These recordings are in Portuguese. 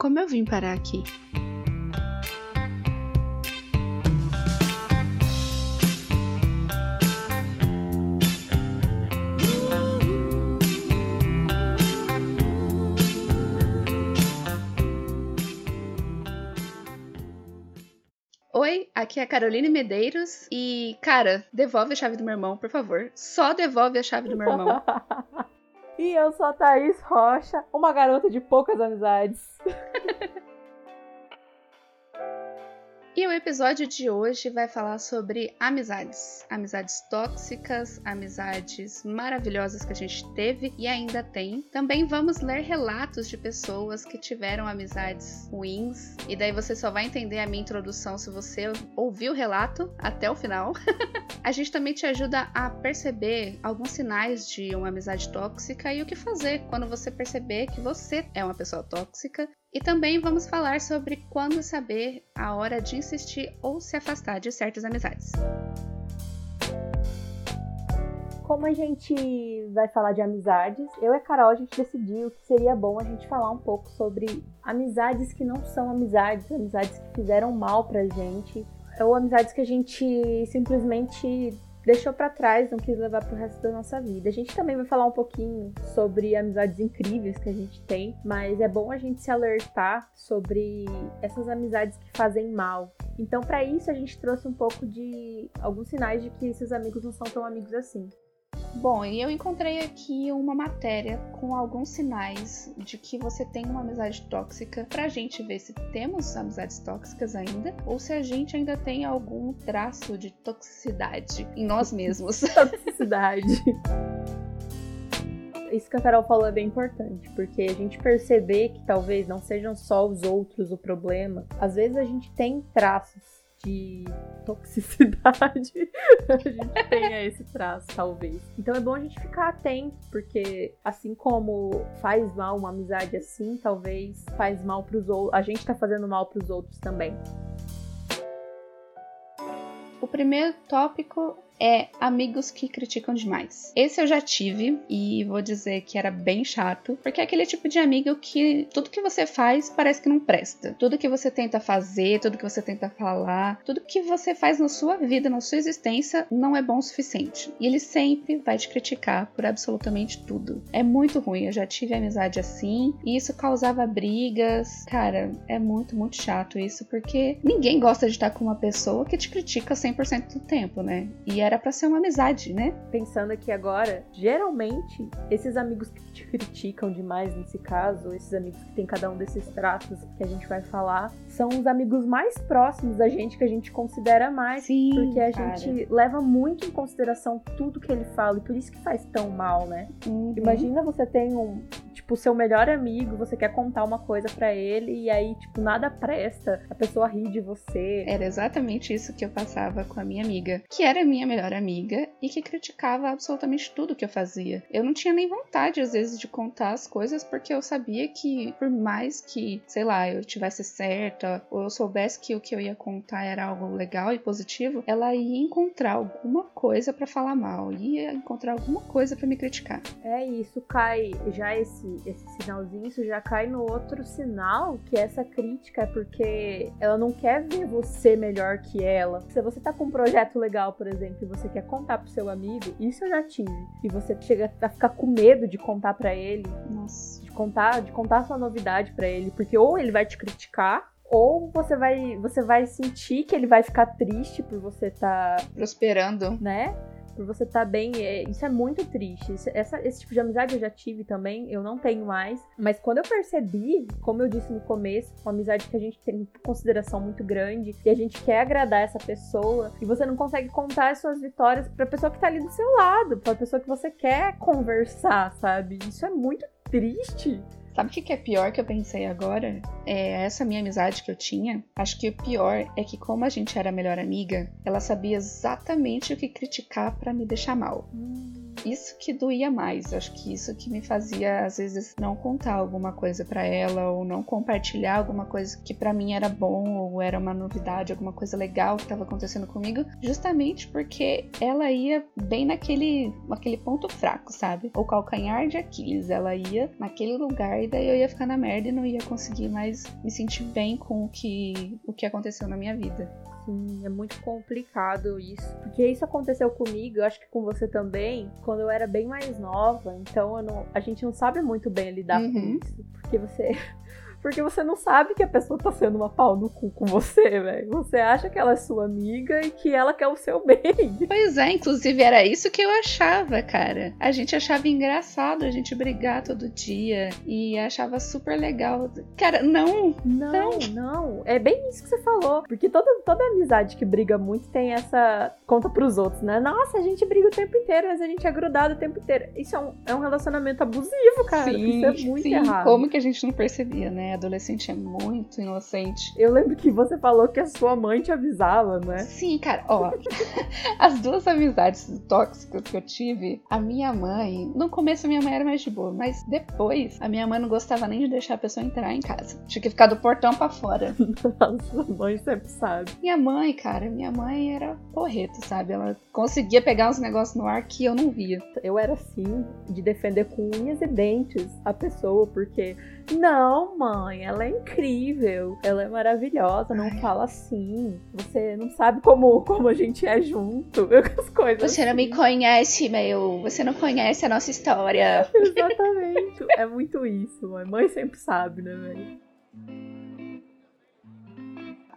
Como eu vim parar aqui? Oi, aqui é a Caroline Medeiros e, cara, devolve a chave do meu irmão, por favor. Só devolve a chave do meu irmão. E eu sou a Thaís Rocha, uma garota de poucas amizades. E o episódio de hoje vai falar sobre amizades. Amizades tóxicas, amizades maravilhosas que a gente teve e ainda tem. Também vamos ler relatos de pessoas que tiveram amizades ruins. E daí você só vai entender a minha introdução se você ouvir o relato até o final. a gente também te ajuda a perceber alguns sinais de uma amizade tóxica e o que fazer quando você perceber que você é uma pessoa tóxica e também vamos falar sobre quando saber a hora de insistir ou se afastar de certas amizades. Como a gente vai falar de amizades, eu e a Carol a gente decidiu que seria bom a gente falar um pouco sobre amizades que não são amizades, amizades que fizeram mal pra gente, ou amizades que a gente simplesmente deixou para trás, não quis levar pro resto da nossa vida. A gente também vai falar um pouquinho sobre amizades incríveis que a gente tem, mas é bom a gente se alertar sobre essas amizades que fazem mal. Então, para isso, a gente trouxe um pouco de alguns sinais de que esses amigos não são tão amigos assim. Bom, e eu encontrei aqui uma matéria com alguns sinais de que você tem uma amizade tóxica pra gente ver se temos amizades tóxicas ainda ou se a gente ainda tem algum traço de toxicidade em nós mesmos. toxicidade. Isso que a Carol falou é bem importante, porque a gente perceber que talvez não sejam só os outros o problema, às vezes a gente tem traços de toxicidade a gente tenha esse traço, talvez. Então é bom a gente ficar atento, porque assim como faz mal uma amizade assim, talvez faz mal pros outros. A gente tá fazendo mal pros outros também. O primeiro tópico é amigos que criticam demais. Esse eu já tive e vou dizer que era bem chato, porque é aquele tipo de amigo que tudo que você faz parece que não presta. Tudo que você tenta fazer, tudo que você tenta falar, tudo que você faz na sua vida, na sua existência, não é bom o suficiente. E ele sempre vai te criticar por absolutamente tudo. É muito ruim, eu já tive amizade assim, e isso causava brigas. Cara, é muito, muito chato isso, porque ninguém gosta de estar com uma pessoa que te critica 100% do tempo, né? E era para ser uma amizade, né? Pensando aqui agora, geralmente esses amigos que te criticam demais nesse caso, esses amigos que tem cada um desses traços que a gente vai falar, são os amigos mais próximos da gente que a gente considera mais, Sim, porque a cara. gente leva muito em consideração tudo que ele fala e por isso que faz tão mal, né? Uhum. Imagina você tem um, tipo, seu melhor amigo, você quer contar uma coisa para ele e aí, tipo, nada presta, a pessoa ri de você. Era exatamente isso que eu passava com a minha amiga, que era minha melhor amiga e que criticava absolutamente tudo que eu fazia. Eu não tinha nem vontade, às vezes, de contar as coisas porque eu sabia que, por mais que, sei lá, eu tivesse certa ou eu soubesse que o que eu ia contar era algo legal e positivo, ela ia encontrar alguma coisa para falar mal, ia encontrar alguma coisa para me criticar. É isso, cai já esse, esse sinalzinho, isso já cai no outro sinal, que essa crítica é porque ela não quer ver você melhor que ela. Se você tá com um projeto legal, por exemplo, e você quer contar pro seu amigo, isso eu já tive. E você chega a ficar com medo de contar para ele, Nossa. de contar, de contar sua novidade para ele, porque ou ele vai te criticar, ou você vai, você vai sentir que ele vai ficar triste por você tá Prosperando. né? Por você estar bem, é- isso é muito triste. Isso- essa- esse tipo de amizade eu já tive também, eu não tenho mais. Mas quando eu percebi, como eu disse no começo, uma amizade que a gente tem consideração muito grande e a gente quer agradar essa pessoa e você não consegue contar as suas vitórias pra pessoa que tá ali do seu lado, pra pessoa que você quer conversar, sabe? Isso é muito triste. Sabe o que que é pior que eu pensei agora? É essa minha amizade que eu tinha. Acho que o pior é que, como a gente era a melhor amiga, ela sabia exatamente o que criticar pra me deixar mal. isso que doía mais. Acho que isso que me fazia, às vezes, não contar alguma coisa para ela ou não compartilhar alguma coisa que para mim era bom ou era uma novidade, alguma coisa legal que estava acontecendo comigo, justamente porque ela ia bem naquele, naquele ponto fraco, sabe? O calcanhar de Aquiles. Ela ia naquele lugar daí eu ia ficar na merda e não ia conseguir mais me sentir bem com o que, o que aconteceu na minha vida assim, é muito complicado isso. Porque isso aconteceu comigo, eu acho que com você também, quando eu era bem mais nova. Então não, a gente não sabe muito bem lidar uhum. com isso. Porque você porque você não sabe que a pessoa tá sendo uma pau no cu com você, velho. Você acha que ela é sua amiga e que ela quer o seu bem. Pois é, inclusive era isso que eu achava, cara. A gente achava engraçado a gente brigar todo dia e achava super legal. Cara, não. Não, não. não. É bem isso que você falou. Porque toda, toda amizade que briga muito tem essa conta pros outros, né? Nossa, a gente briga o tempo inteiro, mas a gente é grudado o tempo inteiro. Isso é um, é um relacionamento abusivo, cara. Sim, isso é muito sim. errado. Como que a gente não percebia, né? Adolescente é muito inocente. Eu lembro que você falou que a sua mãe te avisava, né? Sim, cara. Ó, as duas amizades tóxicas que eu tive, a minha mãe, no começo a minha mãe era mais de boa, mas depois a minha mãe não gostava nem de deixar a pessoa entrar em casa. Tinha que ficar do portão para fora. Nossa, mãe sempre sabe. Minha mãe, cara, minha mãe era porreta, sabe? Ela conseguia pegar uns negócios no ar que eu não via. Eu era assim, de defender com unhas e dentes a pessoa, porque não, mãe, ela é incrível, ela é maravilhosa, não Ai. fala assim. Você não sabe como, como a gente é junto, as coisas. Você não me assim. conhece, meu. Você não conhece a nossa história. Exatamente. é muito isso, mãe. Mãe sempre sabe, né, velho?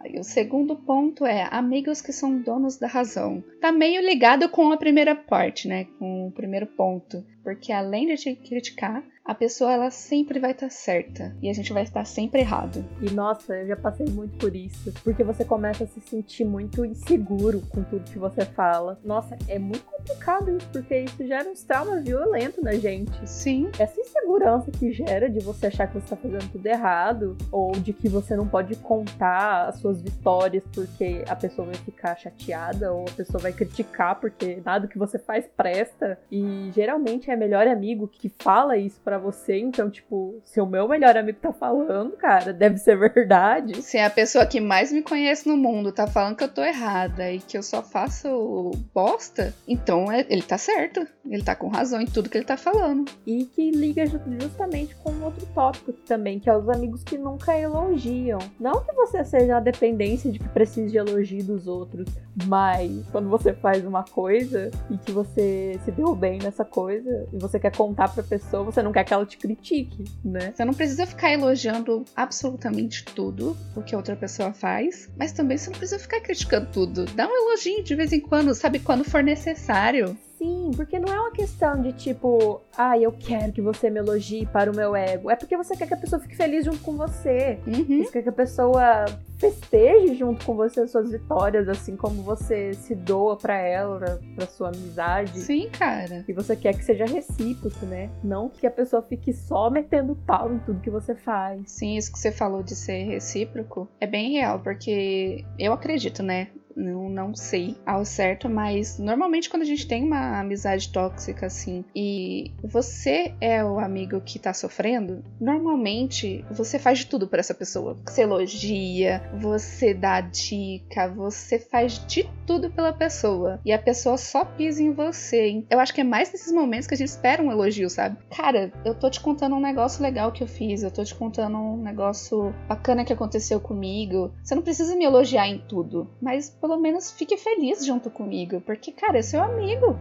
E o segundo ponto é amigos que são donos da razão. Tá meio ligado com a primeira parte, né? Com o primeiro ponto. Porque além de te criticar, a pessoa ela sempre vai estar tá certa e a gente vai estar sempre errado. E nossa, eu já passei muito por isso, porque você começa a se sentir muito inseguro com tudo que você fala. Nossa, é muito complicado isso, porque isso gera uns traumas violentos na gente. Sim. Essa insegurança que gera de você achar que você está fazendo tudo errado ou de que você não pode contar as suas vitórias porque a pessoa vai ficar chateada ou a pessoa vai criticar porque nada que você faz presta. E geralmente é melhor amigo que fala isso para você, então, tipo, se o meu melhor amigo tá falando, cara, deve ser verdade. Se a pessoa que mais me conhece no mundo tá falando que eu tô errada e que eu só faço bosta, então é, ele tá certo. Ele tá com razão em tudo que ele tá falando. E que liga justamente com outro tópico também, que é os amigos que nunca elogiam. Não que você seja a dependência de que precise de elogio dos outros, mas quando você faz uma coisa e que você se deu bem nessa coisa e você quer contar pra pessoa, você não quer que ela te critique, né? Você não precisa ficar elogiando absolutamente tudo o que a outra pessoa faz, mas também você não precisa ficar criticando tudo. Dá um elogio de vez em quando, sabe? Quando for necessário. Sim, porque não é uma questão de tipo, ah, eu quero que você me elogie para o meu ego. É porque você quer que a pessoa fique feliz junto com você. Uhum. Você quer que a pessoa festeje junto com você as suas vitórias, assim como você se doa para ela, pra sua amizade. Sim, cara. E você quer que seja recíproco, né? Não que a pessoa fique só metendo pau em tudo que você faz. Sim, isso que você falou de ser recíproco é bem real, porque eu acredito, né? Não, não sei ao certo, mas normalmente quando a gente tem uma amizade tóxica assim e você é o amigo que tá sofrendo, normalmente você faz de tudo para essa pessoa. Você elogia, você dá dica, você faz de tudo pela pessoa e a pessoa só pisa em você. Eu acho que é mais nesses momentos que a gente espera um elogio, sabe? Cara, eu tô te contando um negócio legal que eu fiz, eu tô te contando um negócio bacana que aconteceu comigo. Você não precisa me elogiar em tudo, mas pelo menos fique feliz junto comigo, porque, cara, é seu amigo.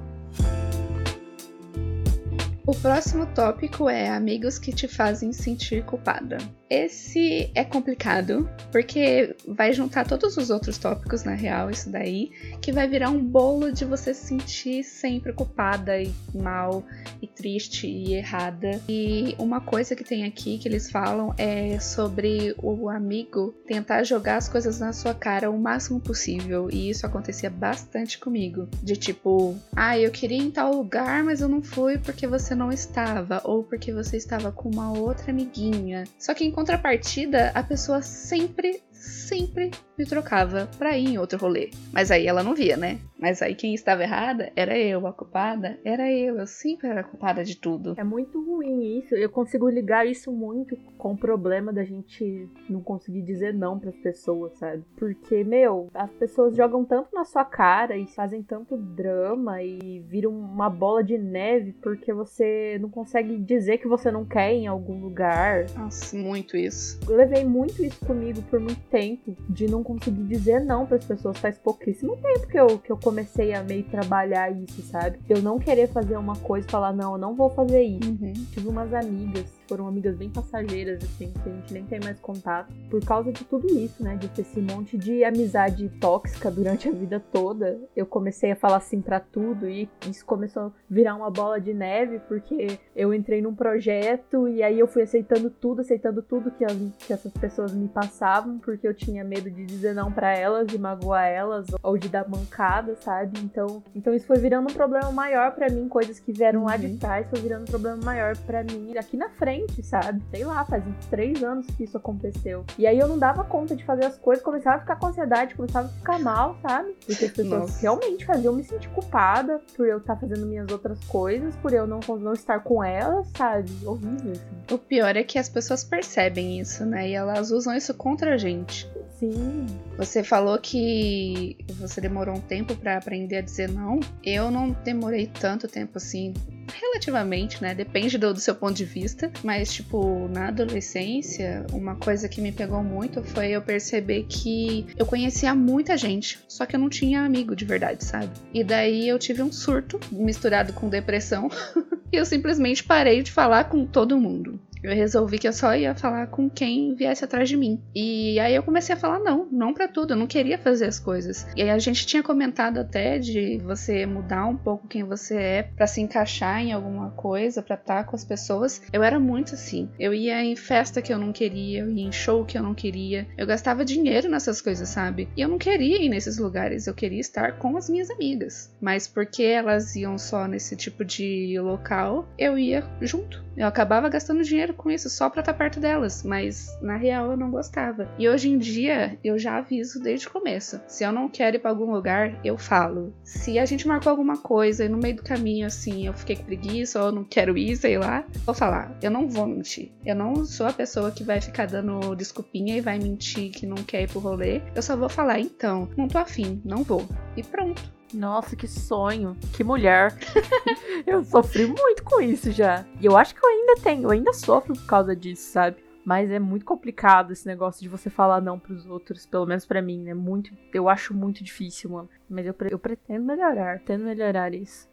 O próximo tópico é amigos que te fazem sentir culpada. Esse é complicado, porque vai juntar todos os outros tópicos, na real, isso daí, que vai virar um bolo de você se sentir sempre culpada e mal, e triste e errada. E uma coisa que tem aqui que eles falam é sobre o amigo tentar jogar as coisas na sua cara o máximo possível, e isso acontecia bastante comigo. De tipo, ah, eu queria ir em tal lugar, mas eu não fui porque você não estava, ou porque você estava com uma outra amiguinha. Só que em contrapartida, a pessoa sempre sempre me trocava pra ir em outro rolê. Mas aí ela não via, né? Mas aí quem estava errada era eu, a culpada era eu. Eu sempre era culpada de tudo. É muito ruim isso. Eu consigo ligar isso muito com o problema da gente não conseguir dizer não para as pessoas, sabe? Porque, meu, as pessoas jogam tanto na sua cara e fazem tanto drama e viram uma bola de neve porque você não consegue dizer que você não quer em algum lugar. Nossa, muito isso. Eu levei muito isso comigo por muito tempo, de não conseguir dizer não para as pessoas. Faz pouquíssimo tempo que eu, que eu comecei a meio trabalhar isso, sabe? Eu não querer fazer uma coisa e falar, não, eu não vou fazer isso. Uhum. Tive umas amigas foram amigas bem passageiras, assim, que a gente nem tem mais contato. Por causa de tudo isso, né? De ter esse monte de amizade tóxica durante a vida toda, eu comecei a falar assim para tudo e isso começou a virar uma bola de neve, porque eu entrei num projeto e aí eu fui aceitando tudo, aceitando tudo que, as, que essas pessoas me passavam, porque eu tinha medo de dizer não para elas, de magoar elas ou de dar mancada, sabe? Então, então isso foi virando um problema maior para mim, coisas que vieram uhum. lá de uhum. trás, foi virando um problema maior para mim aqui na frente recente, sabe? Sei lá, faz três anos que isso aconteceu. E aí eu não dava conta de fazer as coisas, começava a ficar com ansiedade, começava a ficar mal, sabe? Porque as pessoas Nossa. realmente faziam me sentir culpada por eu estar tá fazendo minhas outras coisas, por eu não, não estar com elas, sabe? Horrível, assim. O pior é que as pessoas percebem isso, né? E elas usam isso contra a gente. Sim. Você falou que você demorou um tempo para aprender a dizer não. Eu não demorei tanto tempo assim relativamente, né? Depende do, do, seu ponto de vista. Mas, tipo, na adolescência, uma coisa que me pegou muito foi eu perceber que eu conhecia muita gente, só que eu não tinha amigo de verdade, sabe? E daí eu tive um surto misturado com depressão. e eu simplesmente parei de falar com todo mundo eu resolvi que eu só ia falar com quem viesse atrás de mim. E aí eu comecei a falar não, não para tudo, eu não queria fazer as coisas. E aí a gente tinha comentado até de você mudar um pouco quem você é para se encaixar em alguma coisa, para estar com as pessoas. Eu era muito assim. Eu ia em festa que eu não queria, eu ia em show que eu não queria. Eu gastava dinheiro nessas coisas, sabe? E eu não queria ir nesses lugares, eu queria estar com as minhas amigas. Mas porque elas iam só nesse tipo de local, eu ia junto. Eu acabava gastando dinheiro com isso só pra estar perto delas, mas na real eu não gostava. E hoje em dia eu já aviso desde o começo. Se eu não quero ir pra algum lugar, eu falo. Se a gente marcou alguma coisa e no meio do caminho assim eu fiquei com preguiça ou eu não quero ir, sei lá, vou falar. Eu não vou mentir. Eu não sou a pessoa que vai ficar dando desculpinha e vai mentir que não quer ir pro rolê. Eu só vou falar, então, não tô afim, não vou. E pronto. Nossa, que sonho. Que mulher. eu sofri muito com isso já. E eu acho que eu ainda tenho, eu ainda sofro por causa disso, sabe? Mas é muito complicado esse negócio de você falar não pros outros, pelo menos para mim, né? Muito, eu acho muito difícil, mano. Mas eu, eu pretendo melhorar, pretendo melhorar isso.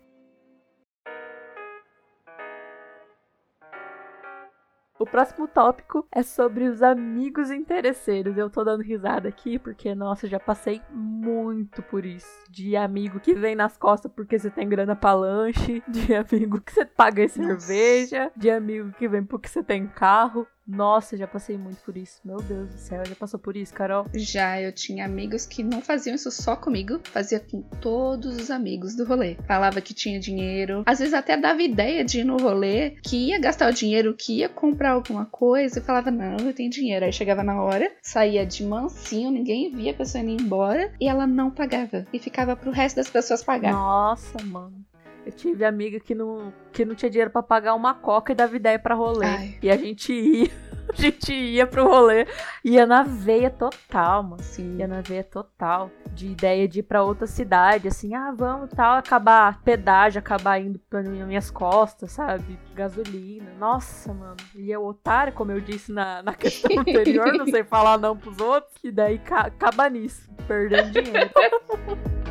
O próximo tópico é sobre os amigos interesseiros. Eu tô dando risada aqui porque, nossa, já passei muito por isso. De amigo que vem nas costas porque você tem grana pra lanche, de amigo que você paga em cerveja, de amigo que vem porque você tem carro. Nossa, já passei muito por isso. Meu Deus do céu, já passou por isso, Carol? Já, eu tinha amigos que não faziam isso só comigo, fazia com todos os amigos do rolê. Falava que tinha dinheiro, às vezes até dava ideia de ir no rolê, que ia gastar o dinheiro, que ia comprar alguma coisa e falava: Não, eu tenho dinheiro. Aí chegava na hora, saía de mansinho, ninguém via a pessoa indo embora e ela não pagava. E ficava pro resto das pessoas pagar. Nossa, mano. Eu tive amiga que não, que não tinha dinheiro para pagar uma coca e dava ideia para rolê. Ai. E a gente ia, a gente ia pro rolê, ia na veia total, mano. Sim. Ia na veia total. De ideia de ir pra outra cidade, assim, ah, vamos tal, acabar pedágio, acabar indo pra minhas costas, sabe? Gasolina. Nossa, mano. E eu, otário, como eu disse na, na questão anterior, não sei falar não pros outros, e daí ca acaba nisso, perdendo dinheiro.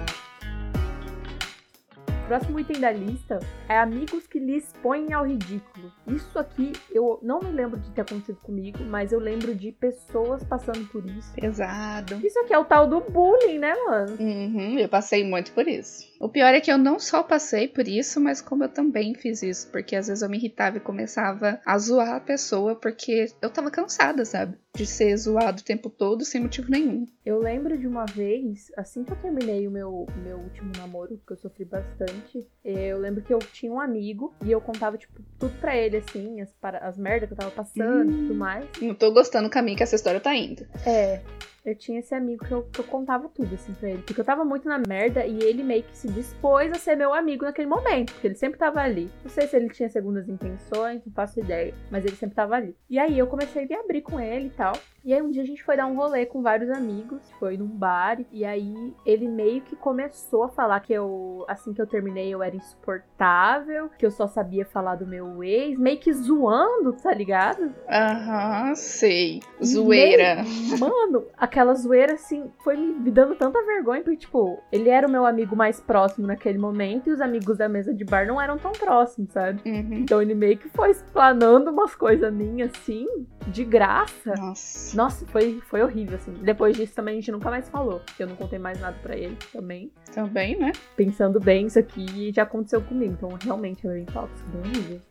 próximo item da lista é amigos que lhe expõem ao ridículo. Isso aqui eu não me lembro de ter acontecido comigo, mas eu lembro de pessoas passando por isso. Pesado. Isso aqui é o tal do bullying, né, mano? Uhum, eu passei muito por isso. O pior é que eu não só passei por isso, mas como eu também fiz isso, porque às vezes eu me irritava e começava a zoar a pessoa porque eu tava cansada, sabe? De ser zoado o tempo todo sem motivo nenhum. Eu lembro de uma vez, assim que eu terminei o meu, meu último namoro, que eu sofri bastante, eu lembro que eu tinha um amigo e eu contava, tipo, tudo pra ele, assim, as, para, as merdas que eu tava passando e hum, tudo mais. Não tô gostando do caminho que essa história tá indo. É. Eu tinha esse amigo que eu, que eu contava tudo, assim, pra ele. Porque eu tava muito na merda e ele meio que se dispôs a ser meu amigo naquele momento. Porque ele sempre tava ali. Não sei se ele tinha segundas intenções, não faço ideia. Mas ele sempre tava ali. E aí eu comecei a me abrir com ele e tal. E aí um dia a gente foi dar um rolê com vários amigos, foi num bar, e aí ele meio que começou a falar que eu, assim que eu terminei, eu era insuportável, que eu só sabia falar do meu ex, meio que zoando, tá ligado? Aham, sei. Zoeira. Meio, mano, aquela zoeira, assim, foi me dando tanta vergonha, porque, tipo, ele era o meu amigo mais próximo naquele momento, e os amigos da mesa de bar não eram tão próximos, sabe? Uhum. Então ele meio que foi explanando umas coisas minhas, assim, de graça. Nossa. Nossa, foi, foi horrível, assim. Depois disso também a gente nunca mais falou. Eu não contei mais nada para ele também. Também, né? Pensando bem, isso aqui já aconteceu comigo. Então realmente é bem tóxico, bem horrível.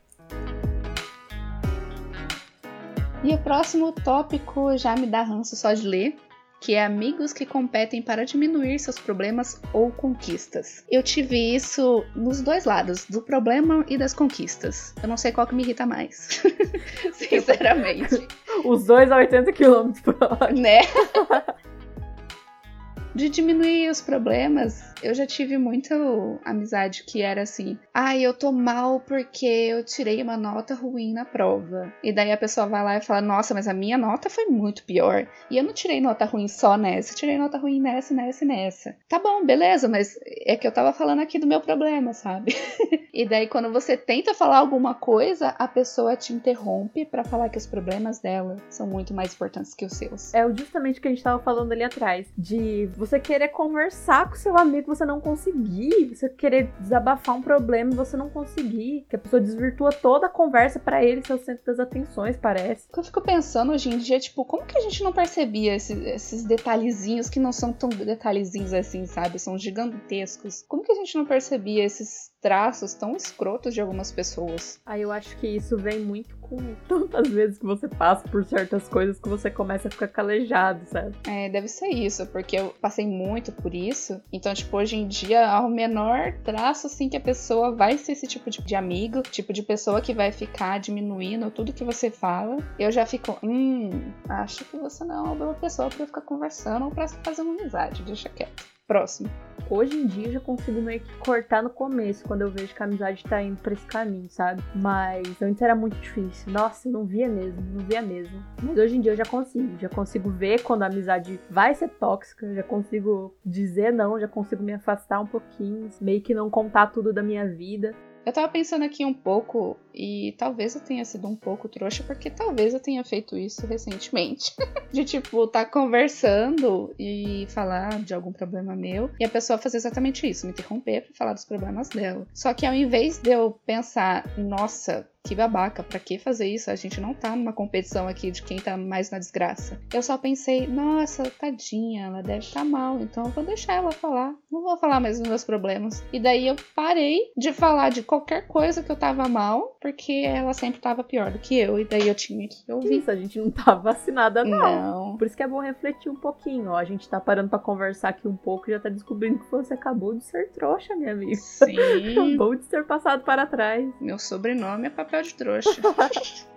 E o próximo tópico já me dá ranço só de ler, que é amigos que competem para diminuir seus problemas ou conquistas. Eu tive isso nos dois lados, do problema e das conquistas. Eu não sei qual que me irrita mais. Sinceramente. Os dois a 80 km por hora. Né? de diminuir os problemas, eu já tive muita amizade que era assim: ai, ah, eu tô mal porque eu tirei uma nota ruim na prova. E daí a pessoa vai lá e fala: nossa, mas a minha nota foi muito pior. E eu não tirei nota ruim só nessa, eu tirei nota ruim nessa, nessa e nessa. Tá bom, beleza, mas é que eu tava falando aqui do meu problema, sabe? e daí quando você tenta falar alguma coisa, a pessoa te interrompe para falar que os problemas dela são muito mais importantes que os seus. É justamente o que a gente tava falando ali atrás: de você querer conversar com seu amigo, você não conseguir, você querer desabafar um problema e você não conseguir, que a pessoa desvirtua toda a conversa para ele ser o centro das atenções, parece. Que eu fico pensando hoje em dia, tipo, como que a gente não percebia esses, esses detalhezinhos que não são tão detalhezinhos assim, sabe? São gigantescos. Como que a gente não percebia esses traços tão escrotos de algumas pessoas. Aí eu acho que isso vem muito com tantas vezes que você passa por certas coisas que você começa a ficar calejado, sabe? É, deve ser isso, porque eu passei muito por isso. Então, tipo, hoje em dia, ao menor traço, assim, que a pessoa vai ser esse tipo de amigo, tipo de pessoa que vai ficar diminuindo tudo que você fala, eu já fico, hum, acho que você não é uma boa pessoa pra ficar conversando ou pra fazer uma amizade, deixa quieto. Próximo. Hoje em dia eu já consigo meio que cortar no começo, quando eu vejo que a amizade tá indo pra esse caminho, sabe? Mas antes era muito difícil. Nossa, eu não via mesmo, não via mesmo. Mas hoje em dia eu já consigo. Já consigo ver quando a amizade vai ser tóxica, já consigo dizer não, já consigo me afastar um pouquinho, meio que não contar tudo da minha vida. Eu tava pensando aqui um pouco e talvez eu tenha sido um pouco trouxa, porque talvez eu tenha feito isso recentemente. de tipo, tá conversando e falar de algum problema meu e a pessoa fazer exatamente isso, me interromper pra falar dos problemas dela. Só que ao invés de eu pensar, nossa, que babaca, pra que fazer isso? A gente não tá numa competição aqui de quem tá mais na desgraça. Eu só pensei, nossa, tadinha, ela deve estar tá mal, então eu vou deixar ela falar. Não vou falar mais dos meus problemas. E daí eu parei de falar de qualquer coisa que eu tava mal, porque ela sempre tava pior do que eu, e daí eu tinha que ouvir. Isso, a gente não tá vacinada, não. não. Por isso que é bom refletir um pouquinho, ó. A gente tá parando pra conversar aqui um pouco e já tá descobrindo que você acabou de ser trouxa, minha amiga. Sim. acabou de ser passado para trás. Meu sobrenome é papel papel de trouxa.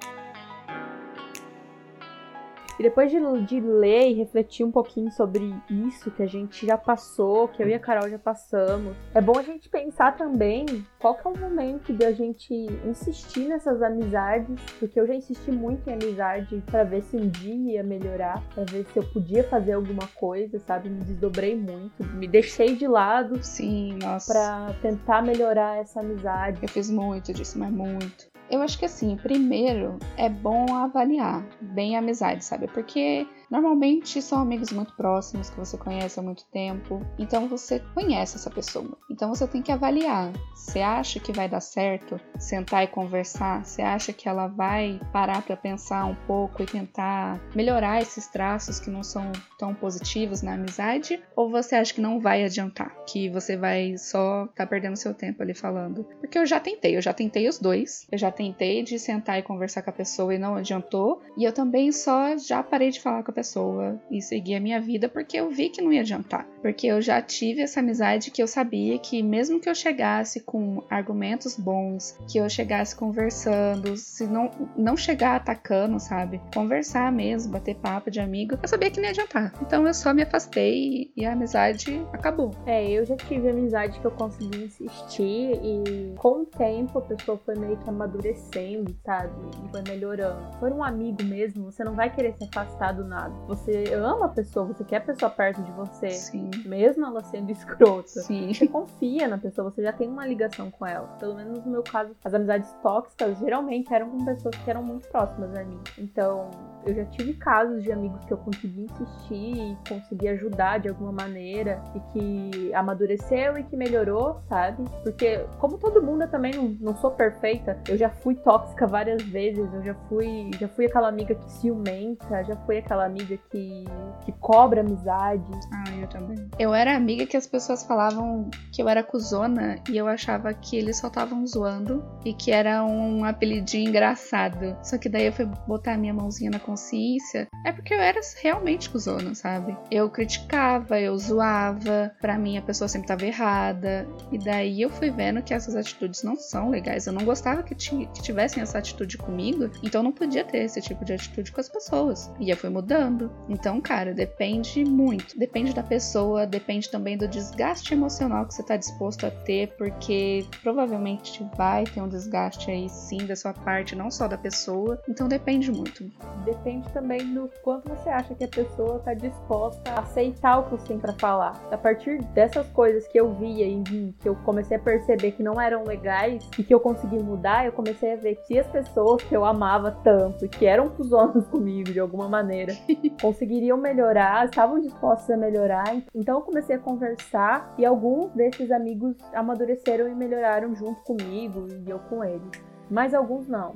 E depois de, de, ler e refletir um pouquinho sobre isso que a gente já passou, que eu e a Carol já passamos, é bom a gente pensar também qual que é o momento de a gente insistir nessas amizades, porque eu já insisti muito em amizade para ver se um dia ia melhorar, para ver se eu podia fazer alguma coisa, sabe? Me desdobrei muito, me deixei de lado. Sim, nossa. Para tentar melhorar essa amizade. Eu fiz muito disso, mas muito. Eu acho que assim, primeiro é bom avaliar bem a amizade, sabe? Porque Normalmente são amigos muito próximos que você conhece há muito tempo, então você conhece essa pessoa. Então você tem que avaliar. Você acha que vai dar certo sentar e conversar? Você acha que ela vai parar para pensar um pouco e tentar melhorar esses traços que não são tão positivos na amizade? Ou você acha que não vai adiantar? Que você vai só tá perdendo seu tempo ali falando? Porque eu já tentei, eu já tentei os dois. Eu já tentei de sentar e conversar com a pessoa e não adiantou. E eu também só já parei de falar com a pessoa e segui a minha vida porque eu vi que não ia adiantar. Porque eu já tive essa amizade que eu sabia que mesmo que eu chegasse com argumentos bons, que eu chegasse conversando, se não, não chegar atacando, sabe? Conversar mesmo, bater papo de amigo, eu sabia que não ia adiantar. Então eu só me afastei e a amizade acabou. É, eu já tive amizade que eu consegui insistir e com o tempo a pessoa foi meio que amadurecendo, sabe? E foi melhorando. For um amigo mesmo, você não vai querer se afastar do nada. Você ama a pessoa, você quer a pessoa perto de você. Sim. Mesmo ela sendo escrota. Sim. Você confia na pessoa, você já tem uma ligação com ela. Pelo menos no meu caso, as amizades tóxicas geralmente eram com pessoas que eram muito próximas a mim. Então, eu já tive casos de amigos que eu consegui insistir e consegui ajudar de alguma maneira e que amadureceu e que melhorou, sabe? Porque, como todo mundo, eu também não, não sou perfeita. Eu já fui tóxica várias vezes, eu já fui, já fui aquela amiga que ciumenta, já fui aquela amiga que, que cobra amizade. Ah, eu também. Eu era amiga que as pessoas falavam que eu era cuzona e eu achava que eles só estavam zoando e que era um apelidinho engraçado. Só que daí eu fui botar a minha mãozinha na consciência, é porque eu era realmente cuzona, sabe? Eu criticava, eu zoava, pra mim a pessoa sempre tava errada, e daí eu fui vendo que essas atitudes não são legais. Eu não gostava que, que tivessem essa atitude comigo, então não podia ter esse tipo de atitude com as pessoas. E eu fui mudando. Então, cara, depende muito. Depende da pessoa, depende também do desgaste emocional que você tá disposto a ter, porque provavelmente vai ter um desgaste aí sim da sua parte, não só da pessoa. Então depende muito depende também do quanto você acha que a pessoa está disposta a aceitar o que você tem para falar. A partir dessas coisas que eu via mim, que eu comecei a perceber que não eram legais e que eu consegui mudar, eu comecei a ver que as pessoas que eu amava tanto, que eram cuzonas comigo de alguma maneira, conseguiriam melhorar, estavam dispostos a melhorar. Então eu comecei a conversar e alguns desses amigos amadureceram e melhoraram junto comigo e eu com eles. Mas alguns não.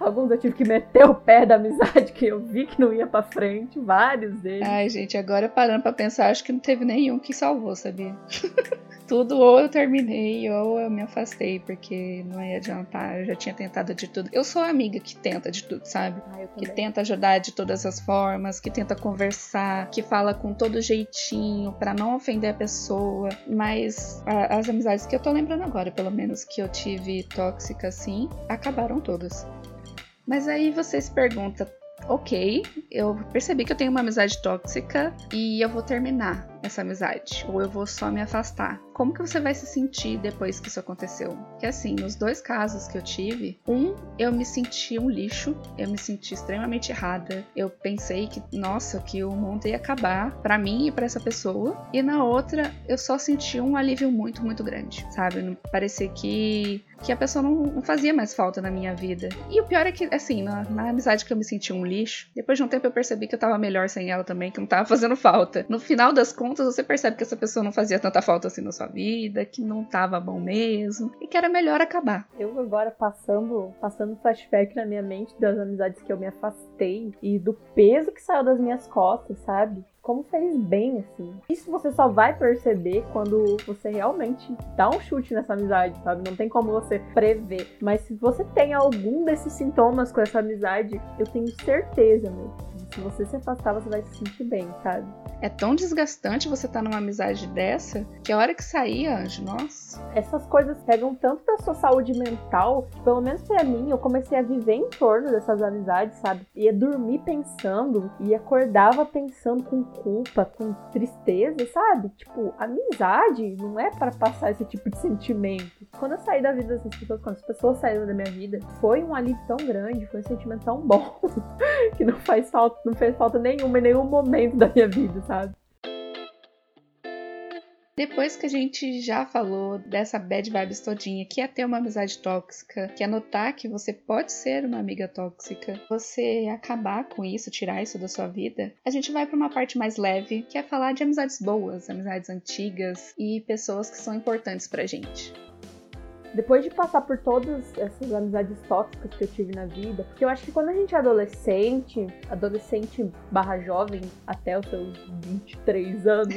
Alguns eu tive que meter o pé da amizade que eu vi que não ia pra frente, vários deles. Ai, gente, agora parando pra pensar, acho que não teve nenhum que salvou, sabia? tudo ou eu terminei ou eu me afastei, porque não ia adiantar, eu já tinha tentado de tudo. Eu sou a amiga que tenta de tudo, sabe? Ah, que tenta ajudar de todas as formas, que tenta conversar, que fala com todo jeitinho para não ofender a pessoa, mas a, as amizades que eu tô lembrando agora, pelo menos que eu tive tóxica assim, acabaram todas. Mas aí você se pergunta, ok, eu percebi que eu tenho uma amizade tóxica e eu vou terminar essa amizade, ou eu vou só me afastar. Como que você vai se sentir depois que isso aconteceu? Que assim, nos dois casos que eu tive, um, eu me senti um lixo, eu me senti extremamente errada. Eu pensei que, nossa, que o mundo ia acabar para mim e para essa pessoa. E na outra, eu só senti um alívio muito, muito grande, sabe? Parecia que que a pessoa não, não, fazia mais falta na minha vida. E o pior é que, assim, na, na, amizade que eu me senti um lixo, depois de um tempo eu percebi que eu tava melhor sem ela também, que não tava fazendo falta. No final das contas, contas, você percebe que essa pessoa não fazia tanta falta assim na sua vida, que não tava bom mesmo e que era melhor acabar. Eu agora passando, passando flashback na minha mente das amizades que eu me afastei e do peso que saiu das minhas costas, sabe? como fez bem, assim. Isso você só vai perceber quando você realmente dá um chute nessa amizade, sabe? Não tem como você prever. Mas se você tem algum desses sintomas com essa amizade, eu tenho certeza, meu. Se você se afastar, você vai se sentir bem, sabe? É tão desgastante você estar tá numa amizade dessa que a hora que sair, Anjo, nossa. Essas coisas pegam tanto da sua saúde mental, que pelo menos pra mim, eu comecei a viver em torno dessas amizades, sabe? Ia dormir pensando e acordava pensando com culpa, com tristeza, sabe? Tipo, amizade não é para passar esse tipo de sentimento. Quando eu saí da vida dessas pessoas, quando as pessoas saíram da minha vida, foi um alívio tão grande, foi um sentimento tão bom que não faz falta, não fez falta nenhuma em nenhum momento da minha vida, sabe? Depois que a gente já falou dessa bad vibes todinha, que é ter uma amizade tóxica, que é notar que você pode ser uma amiga tóxica, você acabar com isso, tirar isso da sua vida, a gente vai para uma parte mais leve, que é falar de amizades boas, amizades antigas e pessoas que são importantes pra gente. Depois de passar por todas essas amizades tóxicas que eu tive na vida, porque eu acho que quando a gente é adolescente, adolescente barra jovem, até os seus 23 anos,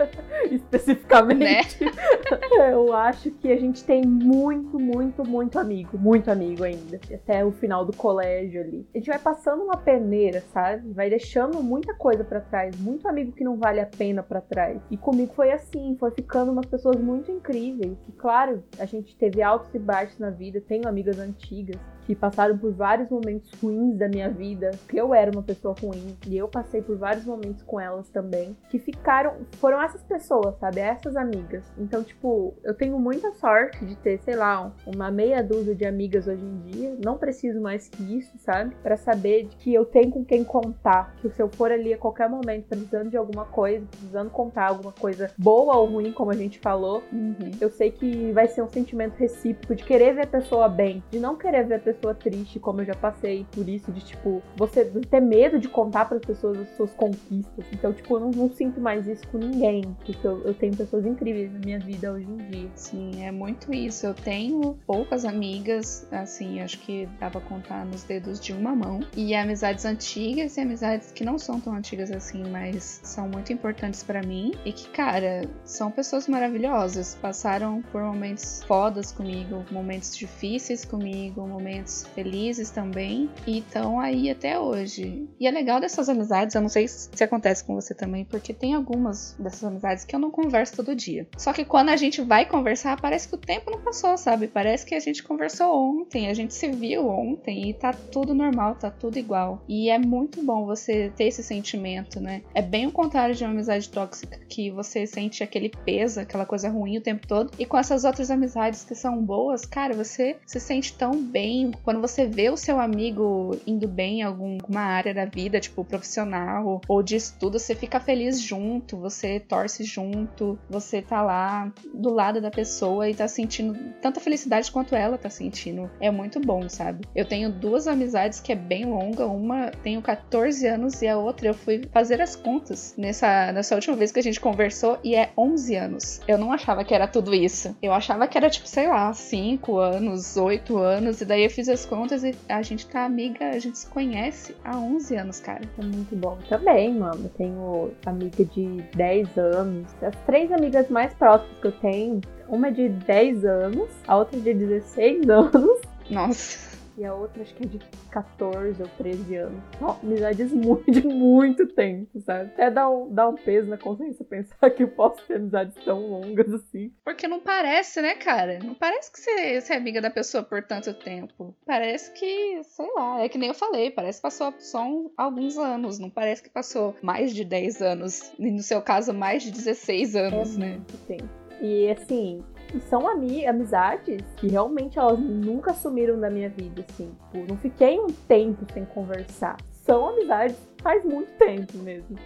especificamente, né? eu acho que a gente tem muito, muito, muito amigo, muito amigo ainda, até o final do colégio ali. A gente vai passando uma peneira, sabe? Vai deixando muita coisa para trás, muito amigo que não vale a pena para trás. E comigo foi assim, foi ficando umas pessoas muito incríveis. E claro, a gente teve altos e baixos na vida, tenho amigas antigas que passaram por vários momentos ruins da minha vida, que eu era uma pessoa ruim e eu passei por vários momentos com elas também, que ficaram, foram essas pessoas, sabe, essas amigas. Então, tipo, eu tenho muita sorte de ter, sei lá, uma meia dúzia de amigas hoje em dia, não preciso mais que isso, sabe, para saber que eu tenho com quem contar, que se eu for ali a qualquer momento precisando de alguma coisa, precisando contar alguma coisa boa ou ruim, como a gente falou, uhum. eu sei que vai ser um sentimento recíproco de querer ver a pessoa bem, de não querer ver a pessoa pessoa triste, como eu já passei por isso, de tipo, você ter medo de contar para as pessoas as suas conquistas. Então, tipo, eu não, não sinto mais isso com ninguém, porque eu, eu, tenho pessoas incríveis na minha vida hoje em dia. Sim, é muito isso. Eu tenho poucas amigas, assim, acho que dá pra contar nos dedos de uma mão. E amizades antigas e amizades que não são tão antigas assim, mas são muito importantes para mim. E que, cara, são pessoas maravilhosas. Passaram por momentos fodas comigo, momentos difíceis comigo, momentos momentos felizes também e estão aí até hoje. E é legal dessas amizades, eu não sei se acontece com você também, porque tem algumas dessas amizades que eu não converso todo dia. Só que quando a gente vai conversar, parece que o tempo não passou, sabe? Parece que a gente conversou ontem, a gente se viu ontem e tá tudo normal, tá tudo igual. E é muito bom você ter esse sentimento, né? É bem o contrário de uma amizade tóxica, que você sente aquele peso, aquela coisa ruim o tempo todo. E com essas outras amizades que são boas, cara, você se sente tão bem, quando você vê o seu amigo indo bem em alguma área da vida, tipo profissional ou de estudo, você fica feliz junto, você torce junto, você tá lá do lado da pessoa e tá sentindo tanta felicidade quanto ela tá sentindo. É muito bom, sabe? Eu tenho duas amizades que é bem longa, uma tenho 14 anos e a outra eu fui fazer as contas nessa, nessa última vez que a gente conversou e é 11 anos. Eu não achava que era tudo isso. Eu achava que era tipo, sei lá, 5 anos, 8 anos e daí eu fiz fiz as contas e a gente tá amiga, a gente se conhece há 11 anos, cara. É muito bom. Também, mano. Tenho amiga de 10 anos. As três amigas mais próximas que eu tenho, uma é de 10 anos, a outra é de 16 anos. Nossa e a outra acho que é de 14 ou 13 anos. Ó, amizades muito, de muito tempo, sabe? Até dá um, dá um peso na consciência pensar que eu posso ter amizades tão longas assim. Porque não parece, né, cara? Não parece que você, você é amiga da pessoa por tanto tempo. Parece que, sei lá, é que nem eu falei, parece que passou só um, alguns anos. Não parece que passou mais de 10 anos. E no seu caso, mais de 16 anos, é né? Muito tempo. E assim, são ami amizades que realmente elas nunca sumiram da minha vida, assim. Tipo, não fiquei um tempo sem conversar. São amizades faz muito tempo mesmo.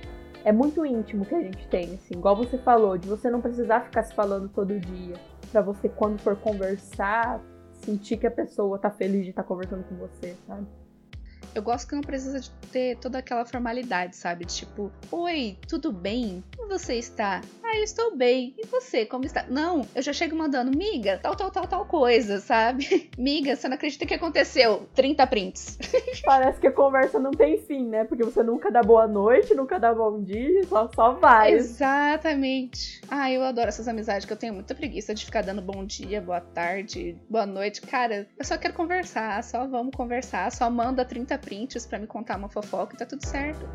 É muito íntimo que a gente tem, assim. Igual você falou, de você não precisar ficar se falando todo dia. para você, quando for conversar, sentir que a pessoa tá feliz de estar tá conversando com você, sabe? Eu gosto que não precisa de ter toda aquela formalidade, sabe? Tipo, oi, tudo bem? Como você está? Ah, eu estou bem. E você, como está? Não, eu já chego mandando, miga, tal, tal, tal, tal coisa, sabe? miga, você não acredita que aconteceu? 30 prints. Parece que a conversa não tem fim, né? Porque você nunca dá boa noite, nunca dá bom dia, só, só vai. Exatamente. Ah, eu adoro essas amizades, que eu tenho muita preguiça de ficar dando bom dia, boa tarde, boa noite. Cara, eu só quero conversar, só vamos conversar, só manda 30 prints para me contar uma fofoca e tá tudo certo.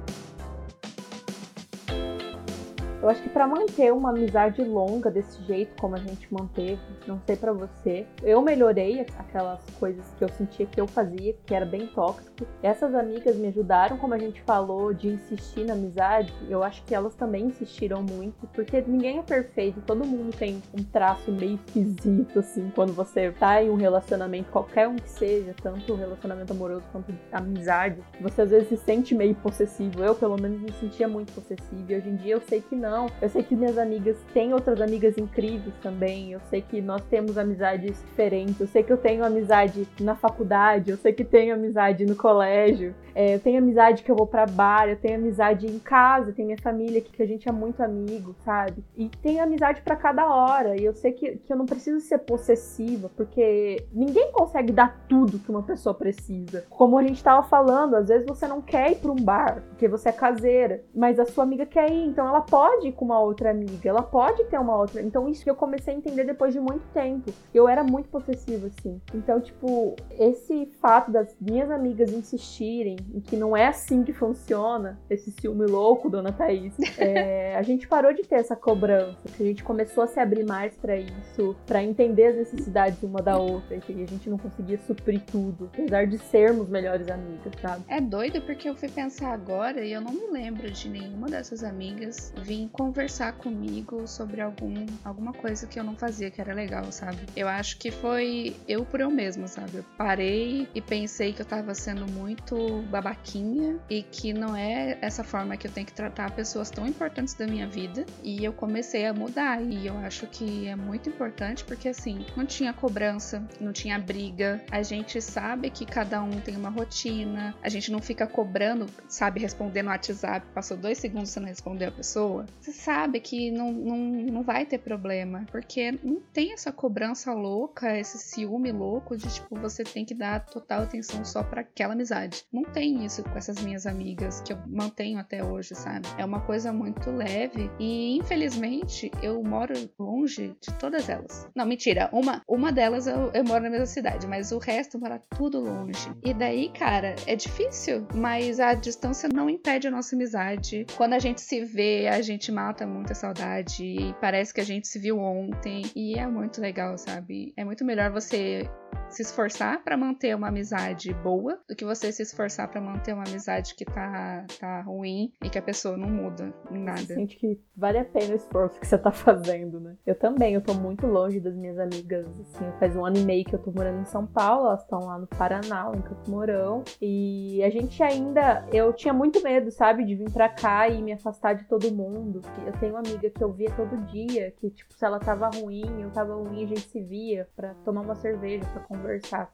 Eu acho que para manter uma amizade longa desse jeito como a gente manteve, não sei para você, eu melhorei aquelas coisas que eu sentia que eu fazia, que era bem tóxico. Essas amigas me ajudaram, como a gente falou, de insistir na amizade. Eu acho que elas também insistiram muito, porque ninguém é perfeito, todo mundo tem um traço meio esquisito assim, quando você tá em um relacionamento, qualquer um que seja, tanto relacionamento amoroso quanto amizade, você às vezes se sente meio possessivo. Eu, pelo menos, me sentia muito possessivo. E hoje em dia eu sei que não não. Eu sei que minhas amigas têm outras amigas incríveis também. Eu sei que nós temos amizades diferentes. Eu sei que eu tenho amizade na faculdade, eu sei que tenho amizade no colégio. É, eu tenho amizade que eu vou pra bar, eu tenho amizade em casa, tem minha família que, a gente é muito amigo, sabe? E tem amizade para cada hora. E eu sei que, que eu não preciso ser possessiva, porque ninguém consegue dar tudo que uma pessoa precisa. Como a gente tava falando, às vezes você não quer ir pra um bar, porque você é caseira, mas a sua amiga quer ir, então ela pode ir com uma outra amiga, ela pode ter uma outra. Então isso que eu comecei a entender depois de muito tempo. Eu era muito possessiva, assim. Então, tipo, esse fato das minhas amigas insistirem em que não é assim que funciona, esse ciúme louco, dona Thaís, é, a gente parou de ter essa cobrança, que a gente começou a se abrir mais para isso, para entender as necessidades uma da outra, e a gente não conseguia suprir tudo, apesar de sermos melhores amigas, sabe? É doido porque eu fui pensar agora e eu não me lembro de nenhuma dessas amigas vir conversar comigo sobre algum, alguma coisa que eu não fazia que era legal, sabe? Eu acho que foi eu por eu mesma, sabe? Eu parei e pensei que eu tava sendo muito babaquinha e que não é essa forma que eu tenho que tratar pessoas tão importantes da minha vida. E eu comecei a mudar. E eu acho que é muito importante porque assim, não tinha cobrança, não tinha briga. A gente sabe que cada um tem uma rotina. A gente não fica cobrando, sabe, responder no WhatsApp, passou dois segundos você não respondeu a pessoa. Você sabe que não, não, não vai ter problema. Porque não tem essa cobrança louca, esse ciúme louco de tipo, você tem que dar total atenção só para aquela amizade. Não tem isso com essas minhas amigas que eu mantenho até hoje, sabe? É uma coisa muito leve e infelizmente eu moro longe de todas elas. Não, mentira, uma, uma delas eu, eu moro na mesma cidade, mas o resto mora tudo longe. E daí, cara, é difícil, mas a distância não impede a nossa amizade. Quando a gente se vê, a gente mata muita saudade parece que a gente se viu ontem e é muito legal, sabe? É muito melhor você se esforçar para manter uma amizade boa do que você se esforçar para manter uma amizade que tá, tá ruim e que a pessoa não muda em nada. Você sente que vale a pena o esforço que você tá fazendo, né? Eu também, eu tô muito longe das minhas amigas, assim, faz um ano e meio que eu tô morando em São Paulo, elas estão lá no Paraná, em Campo Mourão, e a gente ainda, eu tinha muito medo, sabe, de vir pra cá e me afastar de todo mundo. Eu tenho uma amiga que eu via todo dia, que, tipo, se ela tava ruim, eu tava ruim, a gente se via pra tomar uma cerveja, pra conversar,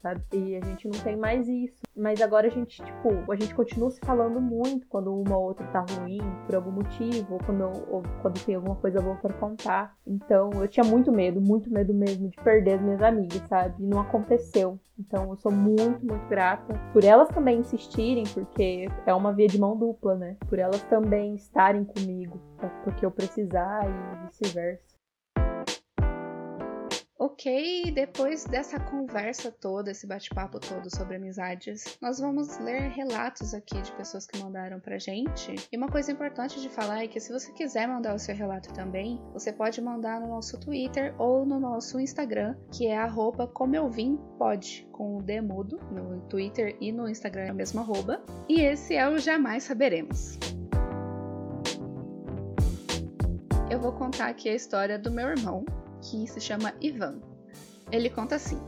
sabe? E a gente não tem mais isso. Mas agora a gente, tipo, a gente continua se falando muito quando uma ou outra tá ruim por algum motivo, ou quando, ou quando tem alguma coisa boa para contar. Então eu tinha muito medo, muito medo mesmo de perder as minhas amigas, sabe? E não aconteceu. Então eu sou muito, muito grata por elas também insistirem, porque é uma via de mão dupla, né? Por elas também estarem comigo, porque eu precisar e vice-versa. Ok, depois dessa conversa toda, esse bate-papo todo sobre amizades, nós vamos ler relatos aqui de pessoas que mandaram pra gente. E uma coisa importante de falar é que se você quiser mandar o seu relato também, você pode mandar no nosso Twitter ou no nosso Instagram, que é arroba como eu vim pode, com o D mudo, no Twitter e no Instagram é o mesmo arroba. E esse é o Jamais Saberemos. Eu vou contar aqui a história do meu irmão, que se chama Ivan. Ele conta assim: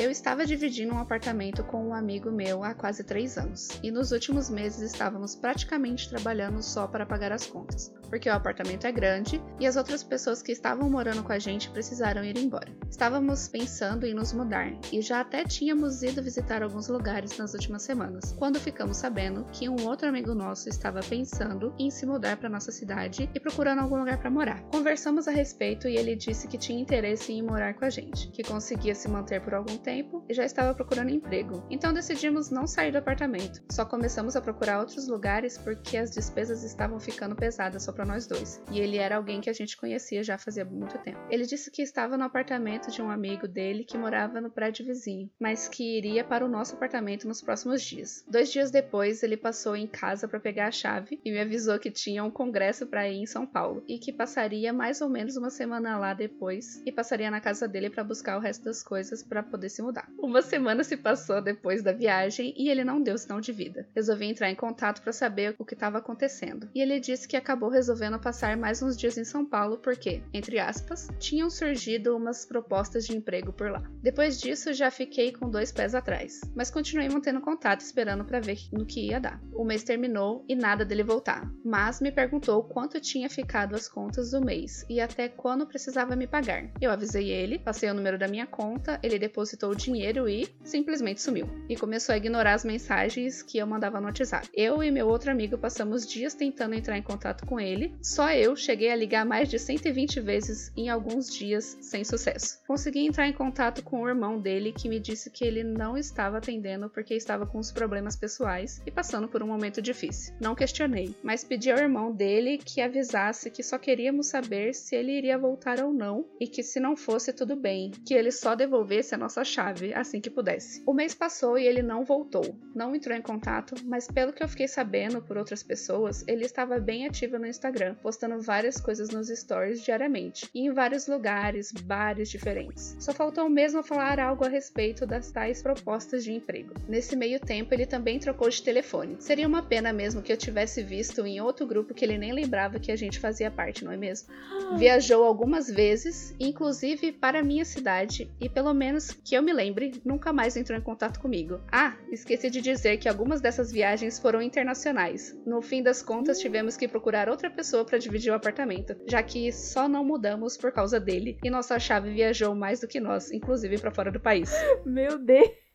eu estava dividindo um apartamento com um amigo meu há quase três anos, e nos últimos meses estávamos praticamente trabalhando só para pagar as contas, porque o apartamento é grande e as outras pessoas que estavam morando com a gente precisaram ir embora. Estávamos pensando em nos mudar e já até tínhamos ido visitar alguns lugares nas últimas semanas, quando ficamos sabendo que um outro amigo nosso estava pensando em se mudar para nossa cidade e procurando algum lugar para morar. Conversamos a respeito e ele disse que tinha interesse em morar com a gente, que conseguia se manter por algum tempo tempo e já estava procurando emprego. Então decidimos não sair do apartamento. Só começamos a procurar outros lugares porque as despesas estavam ficando pesadas só para nós dois. E ele era alguém que a gente conhecia já fazia muito tempo. Ele disse que estava no apartamento de um amigo dele que morava no prédio vizinho, mas que iria para o nosso apartamento nos próximos dias. Dois dias depois, ele passou em casa para pegar a chave e me avisou que tinha um congresso para ir em São Paulo e que passaria mais ou menos uma semana lá depois e passaria na casa dele para buscar o resto das coisas para poder se mudar. Uma semana se passou depois da viagem e ele não deu sinal de vida. Resolvi entrar em contato para saber o que estava acontecendo. E ele disse que acabou resolvendo passar mais uns dias em São Paulo porque, entre aspas, tinham surgido umas propostas de emprego por lá. Depois disso, já fiquei com dois pés atrás, mas continuei mantendo contato esperando para ver no que ia dar. O mês terminou e nada dele voltar, mas me perguntou quanto tinha ficado as contas do mês e até quando precisava me pagar. Eu avisei ele, passei o número da minha conta, ele depositou o dinheiro e simplesmente sumiu. E começou a ignorar as mensagens que eu mandava no WhatsApp. Eu e meu outro amigo passamos dias tentando entrar em contato com ele, só eu cheguei a ligar mais de 120 vezes em alguns dias sem sucesso. Consegui entrar em contato com o irmão dele que me disse que ele não estava atendendo porque estava com os problemas pessoais e passando por um momento difícil. Não questionei, mas pedi ao irmão dele que avisasse que só queríamos saber se ele iria voltar ou não e que se não fosse tudo bem, que ele só devolvesse a nossa chave assim que pudesse. O mês passou e ele não voltou, não entrou em contato, mas pelo que eu fiquei sabendo por outras pessoas, ele estava bem ativo no Instagram, postando várias coisas nos stories diariamente e em vários lugares, bares diferentes. Só faltou mesmo falar algo a respeito das tais propostas de emprego. Nesse meio tempo, ele também trocou de telefone. Seria uma pena mesmo que eu tivesse visto em outro grupo que ele nem lembrava que a gente fazia parte, não é mesmo? Viajou algumas vezes, inclusive para minha cidade, e pelo menos que eu me lembre, nunca mais entrou em contato comigo. Ah, esqueci de dizer que algumas dessas viagens foram internacionais. No fim das contas, tivemos que procurar outra pessoa para dividir o apartamento, já que só não mudamos por causa dele e nossa chave viajou mais do que nós, inclusive para fora do país. Meu Deus!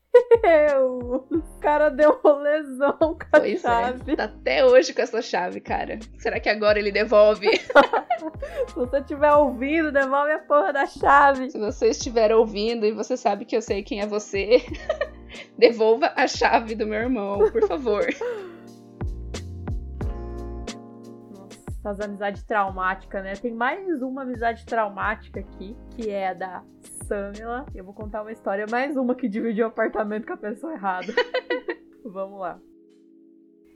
O cara deu uma lesão com a pois é, chave. É, tá até hoje com essa chave, cara. Será que agora ele devolve? Se você estiver ouvindo, devolve a porra da chave. Se você estiver ouvindo e você sabe que eu sei quem é você, devolva a chave do meu irmão, por favor. Nossa, as amizades traumáticas, né? Tem mais uma amizade traumática aqui, que é a da Samila. Eu vou contar uma história, mais uma que dividiu o apartamento com a pessoa errada. Vamos lá.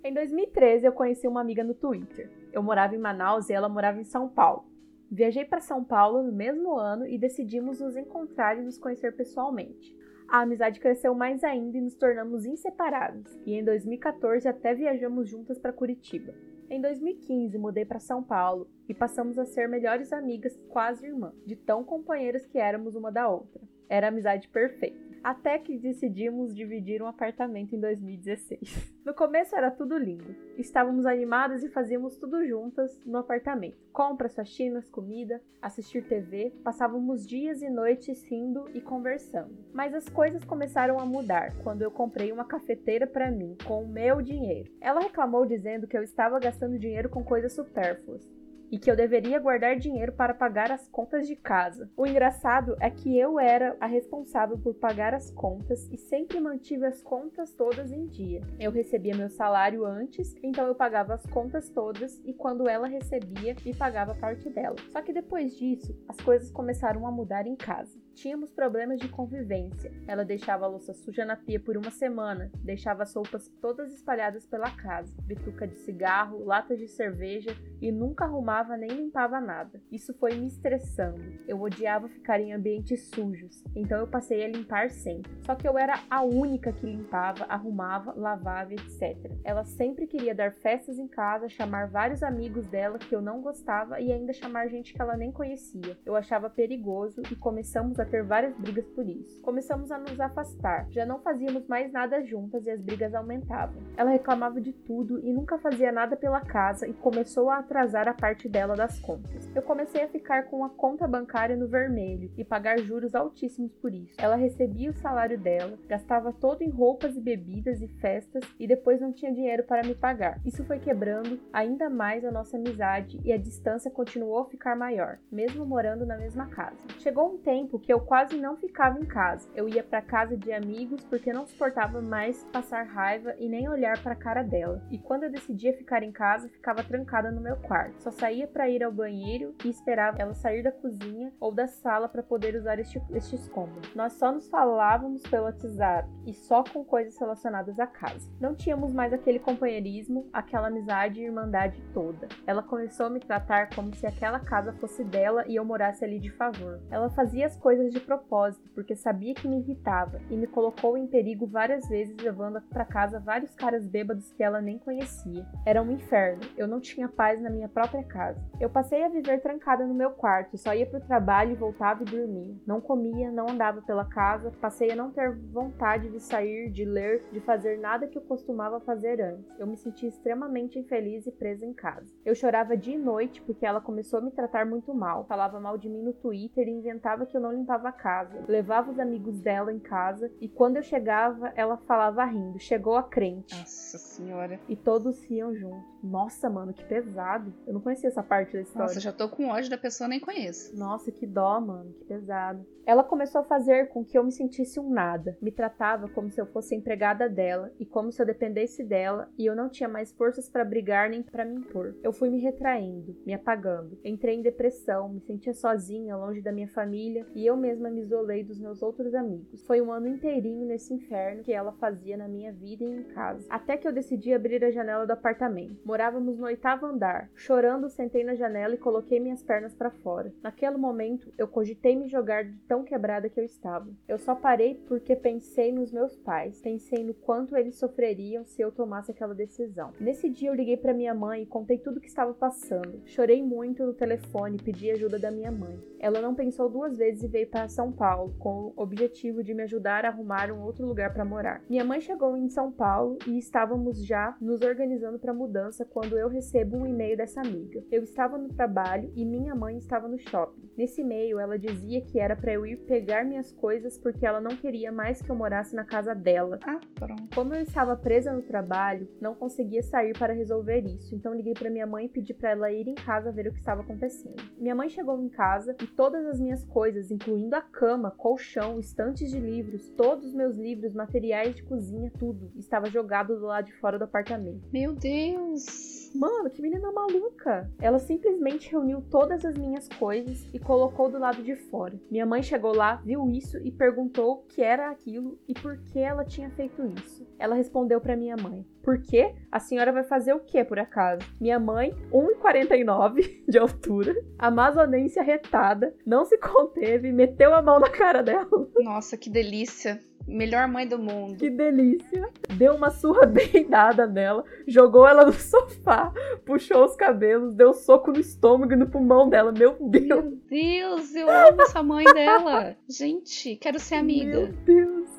Em 2013, eu conheci uma amiga no Twitter. Eu morava em Manaus e ela morava em São Paulo. Viajei para São Paulo no mesmo ano e decidimos nos encontrar e nos conhecer pessoalmente. A amizade cresceu mais ainda e nos tornamos inseparáveis, e em 2014 até viajamos juntas para Curitiba. Em 2015, mudei para São Paulo e passamos a ser melhores amigas, quase irmãs, de tão companheiras que éramos uma da outra. Era amizade perfeita até que decidimos dividir um apartamento em 2016. No começo era tudo lindo. Estávamos animadas e fazíamos tudo juntas no apartamento. Compras, faxinas, comida, assistir TV, passávamos dias e noites rindo e conversando. Mas as coisas começaram a mudar quando eu comprei uma cafeteira para mim com o meu dinheiro. Ela reclamou dizendo que eu estava gastando dinheiro com coisas supérfluas e que eu deveria guardar dinheiro para pagar as contas de casa. O engraçado é que eu era a responsável por pagar as contas e sempre mantive as contas todas em dia. Eu recebia meu salário antes, então eu pagava as contas todas e quando ela recebia, me pagava parte dela. Só que depois disso, as coisas começaram a mudar em casa. Tínhamos problemas de convivência. Ela deixava a louça suja na pia por uma semana, deixava as roupas todas espalhadas pela casa, bituca de cigarro, latas de cerveja e nunca arrumava nem limpava nada. Isso foi me estressando. Eu odiava ficar em ambientes sujos, então eu passei a limpar sempre. Só que eu era a única que limpava, arrumava, lavava, etc. Ela sempre queria dar festas em casa, chamar vários amigos dela que eu não gostava e ainda chamar gente que ela nem conhecia. Eu achava perigoso e começamos a ter várias brigas por isso. Começamos a nos afastar, já não fazíamos mais nada juntas e as brigas aumentavam. Ela reclamava de tudo e nunca fazia nada pela casa e começou a atrasar a parte dela das contas. Eu comecei a ficar com a conta bancária no vermelho e pagar juros altíssimos por isso. Ela recebia o salário dela, gastava todo em roupas e bebidas e festas e depois não tinha dinheiro para me pagar. Isso foi quebrando ainda mais a nossa amizade e a distância continuou a ficar maior, mesmo morando na mesma casa. Chegou um tempo que eu eu quase não ficava em casa. Eu ia para casa de amigos porque não suportava mais passar raiva e nem olhar para a cara dela. E quando eu decidia ficar em casa, ficava trancada no meu quarto. Só saía para ir ao banheiro e esperava ela sair da cozinha ou da sala para poder usar este, estes cômodos. Nós só nos falávamos pelo WhatsApp e só com coisas relacionadas à casa. Não tínhamos mais aquele companheirismo, aquela amizade e irmandade toda. Ela começou a me tratar como se aquela casa fosse dela e eu morasse ali de favor. Ela fazia as coisas coisas de propósito, porque sabia que me irritava e me colocou em perigo várias vezes, levando para casa vários caras bêbados que ela nem conhecia. Era um inferno, eu não tinha paz na minha própria casa. Eu passei a viver trancada no meu quarto, só ia pro trabalho e voltava e dormia. Não comia, não andava pela casa, passei a não ter vontade de sair, de ler, de fazer nada que eu costumava fazer antes. Eu me sentia extremamente infeliz e presa em casa. Eu chorava dia e noite porque ela começou a me tratar muito mal, falava mal de mim no Twitter e inventava que eu não a casa. Levava os amigos dela em casa e quando eu chegava, ela falava rindo: chegou a crente. Nossa senhora. E todos riam junto. Nossa, mano, que pesado. Eu não conhecia essa parte da história. Nossa, já tô com ódio da pessoa, nem conheço. Nossa, que dó, mano, que pesado. Ela começou a fazer com que eu me sentisse um nada. Me tratava como se eu fosse empregada dela e como se eu dependesse dela e eu não tinha mais forças para brigar nem para me impor. Eu fui me retraindo, me apagando. Entrei em depressão, me sentia sozinha, longe da minha família e eu mesma me isolei dos meus outros amigos. Foi um ano inteirinho nesse inferno que ela fazia na minha vida e em casa. Até que eu decidi abrir a janela do apartamento. Morávamos no oitavo andar. Chorando, sentei na janela e coloquei minhas pernas para fora. Naquele momento, eu cogitei me jogar de tão quebrada que eu estava. Eu só parei porque pensei nos meus pais, pensei no quanto eles sofreriam se eu tomasse aquela decisão. Nesse dia eu liguei para minha mãe e contei tudo o que estava passando. Chorei muito no telefone pedi ajuda da minha mãe. Ela não pensou duas vezes e veio para São Paulo com o objetivo de me ajudar a arrumar um outro lugar para morar. Minha mãe chegou em São Paulo e estávamos já nos organizando para mudança quando eu recebo um e-mail dessa amiga. Eu estava no trabalho e minha mãe estava no shopping. Nesse e-mail ela dizia que era para eu ir pegar minhas coisas porque ela não queria mais que eu morasse na casa dela. Ah, pronto. Como eu estava presa no trabalho, não conseguia sair para resolver isso, então liguei para minha mãe e pedi para ela ir em casa ver o que estava acontecendo. Minha mãe chegou em casa e todas as minhas coisas, incluindo a cama, colchão, estantes de livros, todos os meus livros, materiais de cozinha, tudo, estava jogado do lado de fora do apartamento. Meu Deus! Mano, que menina maluca! Ela simplesmente reuniu todas as minhas coisas e colocou do lado de fora. Minha mãe chegou lá, viu isso e perguntou o que era aquilo e por que ela tinha feito isso. Ela respondeu para minha mãe: Por quê? A senhora vai fazer o que por acaso? Minha mãe, 1,49 de altura, amazonense arretada, não se conteve meteu a mão na cara dela. Nossa, que delícia! Melhor mãe do mundo. Que delícia. Deu uma surra bem dada nela, jogou ela no sofá, puxou os cabelos, deu um soco no estômago e no pulmão dela. Meu Deus. Meu Deus, eu amo essa mãe dela. Gente, quero ser amiga. Meu Deus.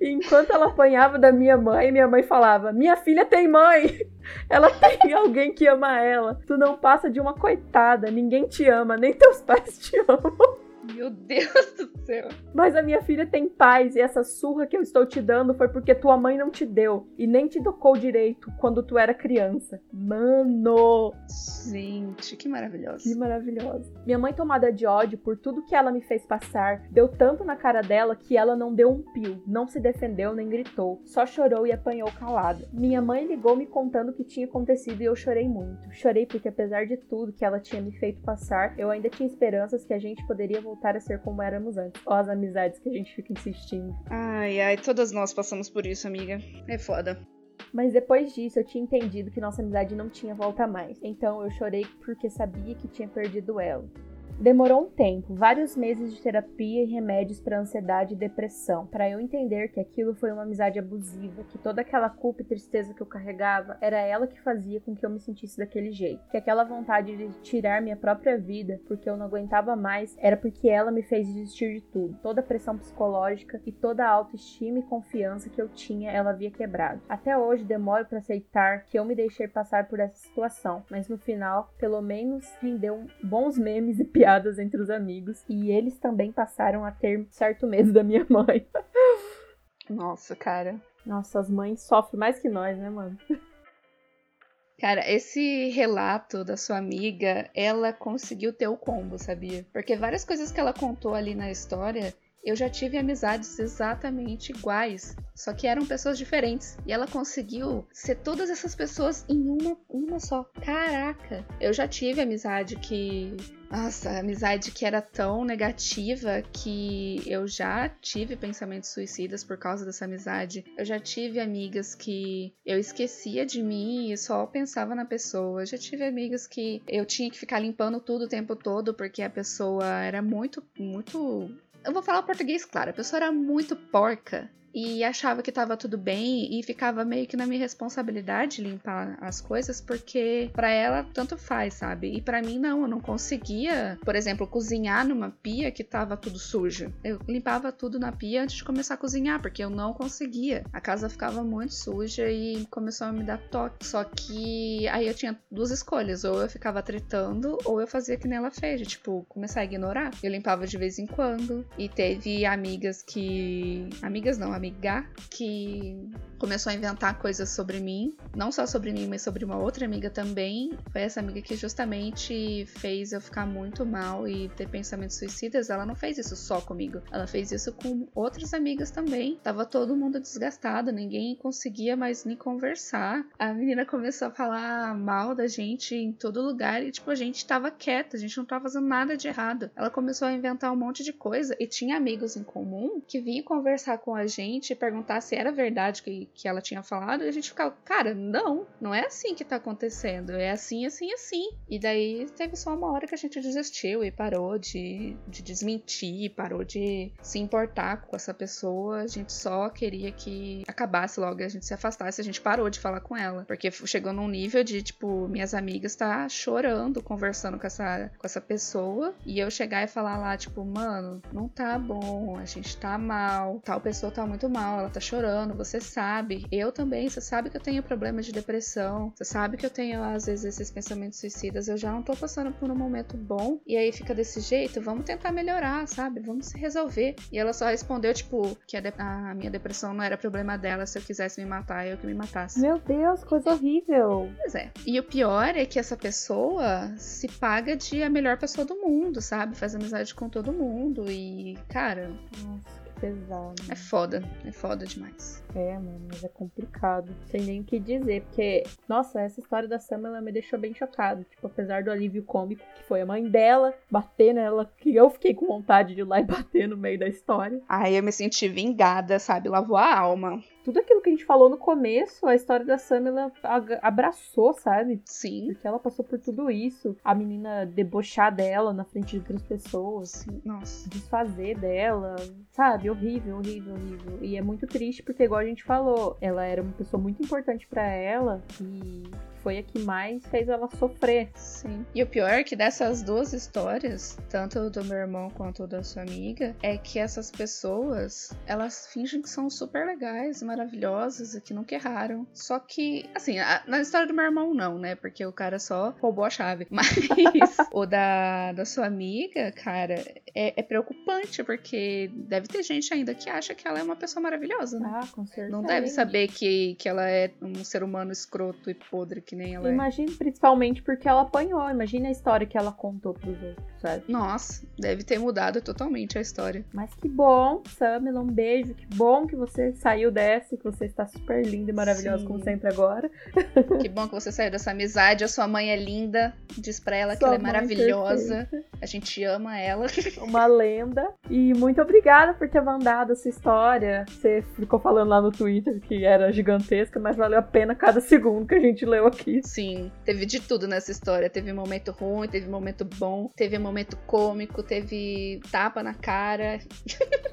E enquanto ela apanhava da minha mãe, minha mãe falava: Minha filha tem mãe! Ela tem alguém que ama ela. Tu não passa de uma coitada, ninguém te ama, nem teus pais te amam. Meu Deus do céu. Mas a minha filha tem paz e essa surra que eu estou te dando foi porque tua mãe não te deu e nem te tocou direito quando tu era criança. Mano! Gente, que maravilhosa. Que maravilhosa. Minha mãe, tomada de ódio por tudo que ela me fez passar, deu tanto na cara dela que ela não deu um pio, não se defendeu nem gritou, só chorou e apanhou calada. Minha mãe ligou me contando o que tinha acontecido e eu chorei muito. Chorei porque, apesar de tudo que ela tinha me feito passar, eu ainda tinha esperanças que a gente poderia voltar voltar a ser como éramos antes. Ó, as amizades que a gente fica insistindo. Ai, ai, todas nós passamos por isso, amiga. É foda. Mas depois disso eu tinha entendido que nossa amizade não tinha volta mais. Então eu chorei porque sabia que tinha perdido ela. Demorou um tempo, vários meses de terapia e remédios para ansiedade e depressão, para eu entender que aquilo foi uma amizade abusiva, que toda aquela culpa e tristeza que eu carregava era ela que fazia com que eu me sentisse daquele jeito, que aquela vontade de tirar minha própria vida porque eu não aguentava mais era porque ela me fez desistir de tudo. Toda a pressão psicológica e toda a autoestima e confiança que eu tinha, ela havia quebrado. Até hoje demoro para aceitar que eu me deixei passar por essa situação, mas no final, pelo menos rendeu bons memes e piadas piadas entre os amigos. E eles também passaram a ter certo medo da minha mãe. Nossa, cara. Nossa, as mães sofrem mais que nós, né, mano? Cara, esse relato da sua amiga, ela conseguiu ter o combo, sabia? Porque várias coisas que ela contou ali na história, eu já tive amizades exatamente iguais, só que eram pessoas diferentes. E ela conseguiu ser todas essas pessoas em uma, uma só. Caraca! Eu já tive amizade que nossa, amizade que era tão negativa que eu já tive pensamentos suicidas por causa dessa amizade. Eu já tive amigas que eu esquecia de mim e só pensava na pessoa. Eu já tive amigas que eu tinha que ficar limpando tudo o tempo todo porque a pessoa era muito, muito Eu vou falar português claro. A pessoa era muito porca e achava que tava tudo bem e ficava meio que na minha responsabilidade limpar as coisas porque para ela tanto faz, sabe? E para mim não, eu não conseguia, por exemplo, cozinhar numa pia que tava tudo sujo. Eu limpava tudo na pia antes de começar a cozinhar porque eu não conseguia. A casa ficava muito suja e começou a me dar toque. Só que aí eu tinha duas escolhas, ou eu ficava tretando ou eu fazia que nem ela fez, tipo, começar a ignorar. Eu limpava de vez em quando e teve amigas que amigas não, que começou a inventar coisas sobre mim, não só sobre mim, mas sobre uma outra amiga também. Foi essa amiga que justamente fez eu ficar muito mal e ter pensamentos suicidas. Ela não fez isso só comigo, ela fez isso com outras amigas também. Tava todo mundo desgastado, ninguém conseguia mais nem conversar. A menina começou a falar mal da gente em todo lugar e, tipo, a gente tava quieta, a gente não tava fazendo nada de errado. Ela começou a inventar um monte de coisa e tinha amigos em comum que vinham conversar com a gente gente perguntar se era verdade que, que ela tinha falado, e a gente ficava, cara, não, não é assim que tá acontecendo, é assim, assim, assim. E daí teve só uma hora que a gente desistiu e parou de, de desmentir, parou de se importar com essa pessoa, a gente só queria que acabasse logo, a gente se afastasse, a gente parou de falar com ela, porque chegou num nível de, tipo, minhas amigas tá chorando, conversando com essa, com essa pessoa, e eu chegar e falar lá, tipo, mano, não tá bom, a gente tá mal, tal pessoa tá muito mal, ela tá chorando, você sabe. Eu também, você sabe que eu tenho problemas de depressão, você sabe que eu tenho às vezes esses pensamentos suicidas, eu já não tô passando por um momento bom. E aí fica desse jeito, vamos tentar melhorar, sabe? Vamos se resolver. E ela só respondeu, tipo, que a, a minha depressão não era problema dela, se eu quisesse me matar, eu que me matasse. Meu Deus, coisa horrível. Pois é. E o pior é que essa pessoa se paga de a melhor pessoa do mundo, sabe? Faz amizade com todo mundo. E, cara. Nossa pesado. É foda, é foda demais. É, mano, mas é complicado. Sem nem o que dizer, porque, nossa, essa história da Sam, ela me deixou bem chocado. Tipo, apesar do alívio cômico que foi a mãe dela bater nela, que eu fiquei com vontade de ir lá e bater no meio da história. Ai, eu me senti vingada, sabe? Lavou a alma tudo aquilo que a gente falou no começo, a história da Sam, ela abraçou, sabe? Sim. Porque ela passou por tudo isso. A menina debochar dela na frente de outras pessoas. Sim. Nossa. Desfazer dela. Sabe? Horrível, horrível, horrível. E é muito triste porque, igual a gente falou, ela era uma pessoa muito importante para ela e foi a que mais fez ela sofrer. Sim. E o pior é que dessas duas histórias, tanto do meu irmão quanto da sua amiga, é que essas pessoas, elas fingem que são super legais, maravilhosas e que nunca erraram. Só que, assim, a, na história do meu irmão não, né? Porque o cara só roubou a chave. Mas o da, da sua amiga, cara, é, é, preocupante, porque deve ter gente ainda que acha que ela é uma pessoa maravilhosa, né? Ah, com certeza. Não deve saber que, que ela é um ser humano escroto e podre que nem ela Imagina, é. principalmente porque ela apanhou. Imagina a história que ela contou pros outros, sabe? Nossa, deve ter mudado totalmente a história. Mas que bom, Samila, um beijo. Que bom que você saiu dessa, que você está super linda e maravilhosa, Sim. como sempre agora. Que bom que você saiu dessa amizade. A sua mãe é linda. Diz pra ela sua que ela é maravilhosa. Perfeita. A gente ama ela. Uma lenda. E muito obrigada por ter mandado essa história. Você ficou falando lá no Twitter que era gigantesca, mas valeu a pena cada segundo que a gente leu aqui. Sim, teve de tudo nessa história. Teve momento ruim, teve momento bom, teve momento cômico, teve tapa na cara.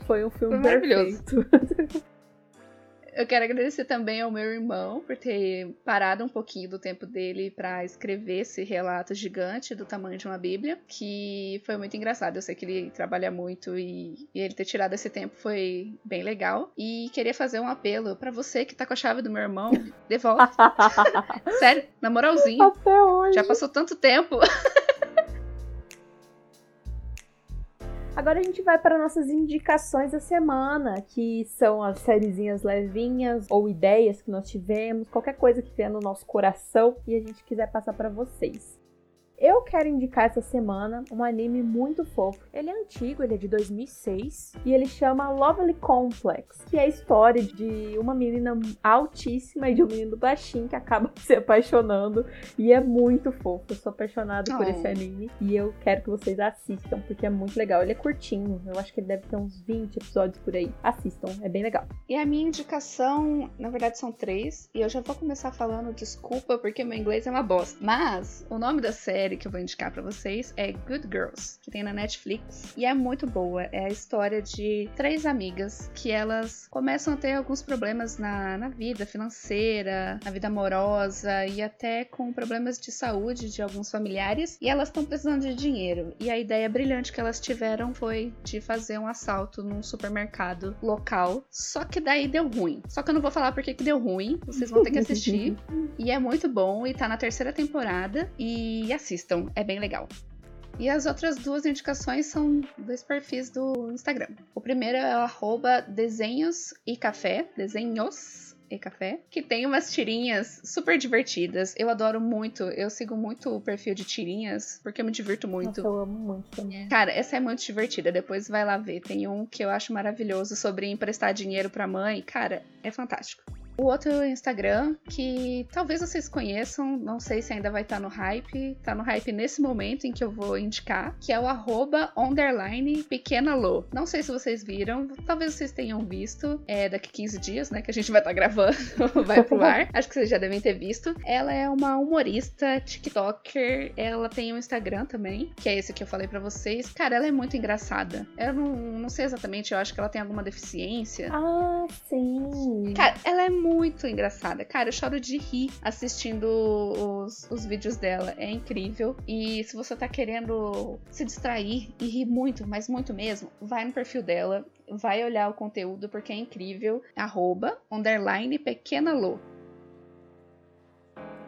Foi um filme Foi maravilhoso. Eu quero agradecer também ao meu irmão por ter parado um pouquinho do tempo dele para escrever esse relato gigante do tamanho de uma Bíblia, que foi muito engraçado. Eu sei que ele trabalha muito e, e ele ter tirado esse tempo foi bem legal. E queria fazer um apelo para você que tá com a chave do meu irmão, devolve. Sério, na moralzinha. Até hoje. Já passou tanto tempo. Agora a gente vai para nossas indicações da semana, que são as sériezinhas levinhas ou ideias que nós tivemos, qualquer coisa que vier no nosso coração e a gente quiser passar para vocês. Eu quero indicar essa semana um anime muito fofo. Ele é antigo, ele é de 2006 e ele chama Lovely Complex, que é a história de uma menina altíssima e de um menino baixinho que acaba se apaixonando e é muito fofo. Eu sou apaixonada oh. por esse anime e eu quero que vocês assistam porque é muito legal. Ele é curtinho, eu acho que ele deve ter uns 20 episódios por aí. Assistam, é bem legal. E a minha indicação, na verdade, são três e eu já vou começar falando desculpa porque meu inglês é uma bosta. Mas o nome da série série que eu vou indicar para vocês é Good Girls, que tem na Netflix e é muito boa. É a história de três amigas que elas começam a ter alguns problemas na, na vida financeira, na vida amorosa e até com problemas de saúde de alguns familiares e elas estão precisando de dinheiro. E a ideia brilhante que elas tiveram foi de fazer um assalto num supermercado local. Só que daí deu ruim. Só que eu não vou falar porque que deu ruim, vocês vão ter que assistir. e é muito bom e tá na terceira temporada e assistam, é bem legal. E as outras duas indicações são dois perfis do Instagram. O primeiro é o arroba desenhos e café, desenhos e café, que tem umas tirinhas super divertidas. Eu adoro muito, eu sigo muito o perfil de tirinhas, porque eu me divirto muito. Nossa, eu amo muito também. Cara, essa é muito divertida, depois vai lá ver. Tem um que eu acho maravilhoso sobre emprestar dinheiro pra mãe. Cara, é fantástico. O outro Instagram, que talvez vocês conheçam, não sei se ainda vai estar tá no hype, tá no hype nesse momento em que eu vou indicar, que é o arroba underline pequena. Não sei se vocês viram, talvez vocês tenham visto, é daqui 15 dias, né, que a gente vai estar tá gravando, vai pro ar. Acho que vocês já devem ter visto. Ela é uma humorista, TikToker, ela tem um Instagram também, que é esse que eu falei para vocês. Cara, ela é muito engraçada. Eu não, não sei exatamente, eu acho que ela tem alguma deficiência. Ah, sim. Cara, ela é muito engraçada. Cara, eu choro de rir assistindo os, os vídeos dela. É incrível. E se você tá querendo se distrair e rir muito, mas muito mesmo, vai no perfil dela. Vai olhar o conteúdo porque é incrível. Arroba, underline, pequena Lô.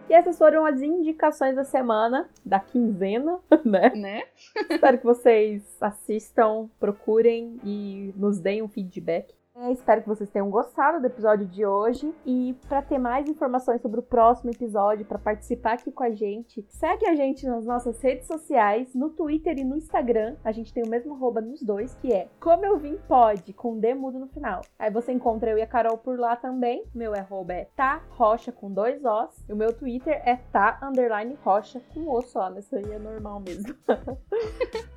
E essas foram as indicações da semana, da quinzena, né? Né? Espero que vocês assistam, procurem e nos deem um feedback. É, espero que vocês tenham gostado do episódio de hoje. E para ter mais informações sobre o próximo episódio, para participar aqui com a gente, segue a gente nas nossas redes sociais, no Twitter e no Instagram. A gente tem o mesmo arroba nos dois, que é Como Eu Vim Pode, com D mudo no final. Aí você encontra eu e a Carol por lá também. Meu arroba é tá rocha com dois Os. E o meu Twitter é tá underline rocha com o só. Isso aí é normal mesmo.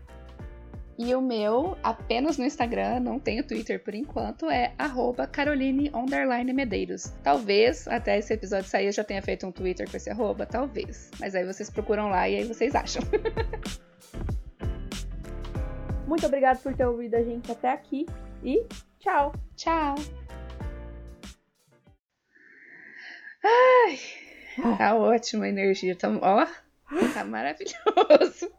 E o meu, apenas no Instagram, não tenho Twitter por enquanto, é Caroline Medeiros. Talvez até esse episódio sair eu já tenha feito um Twitter com esse arroba, talvez. Mas aí vocês procuram lá e aí vocês acham. Muito obrigada por ter ouvido a gente até aqui e tchau! Tchau! Ai, tá ótima a energia, tá, ó, tá maravilhoso.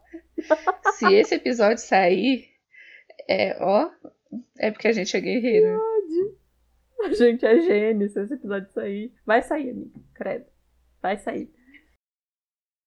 Se esse episódio sair, é, ó, é porque a gente é guerreiro. A gente é gênio se esse episódio sair. Vai sair, amigo. Credo. Vai sair.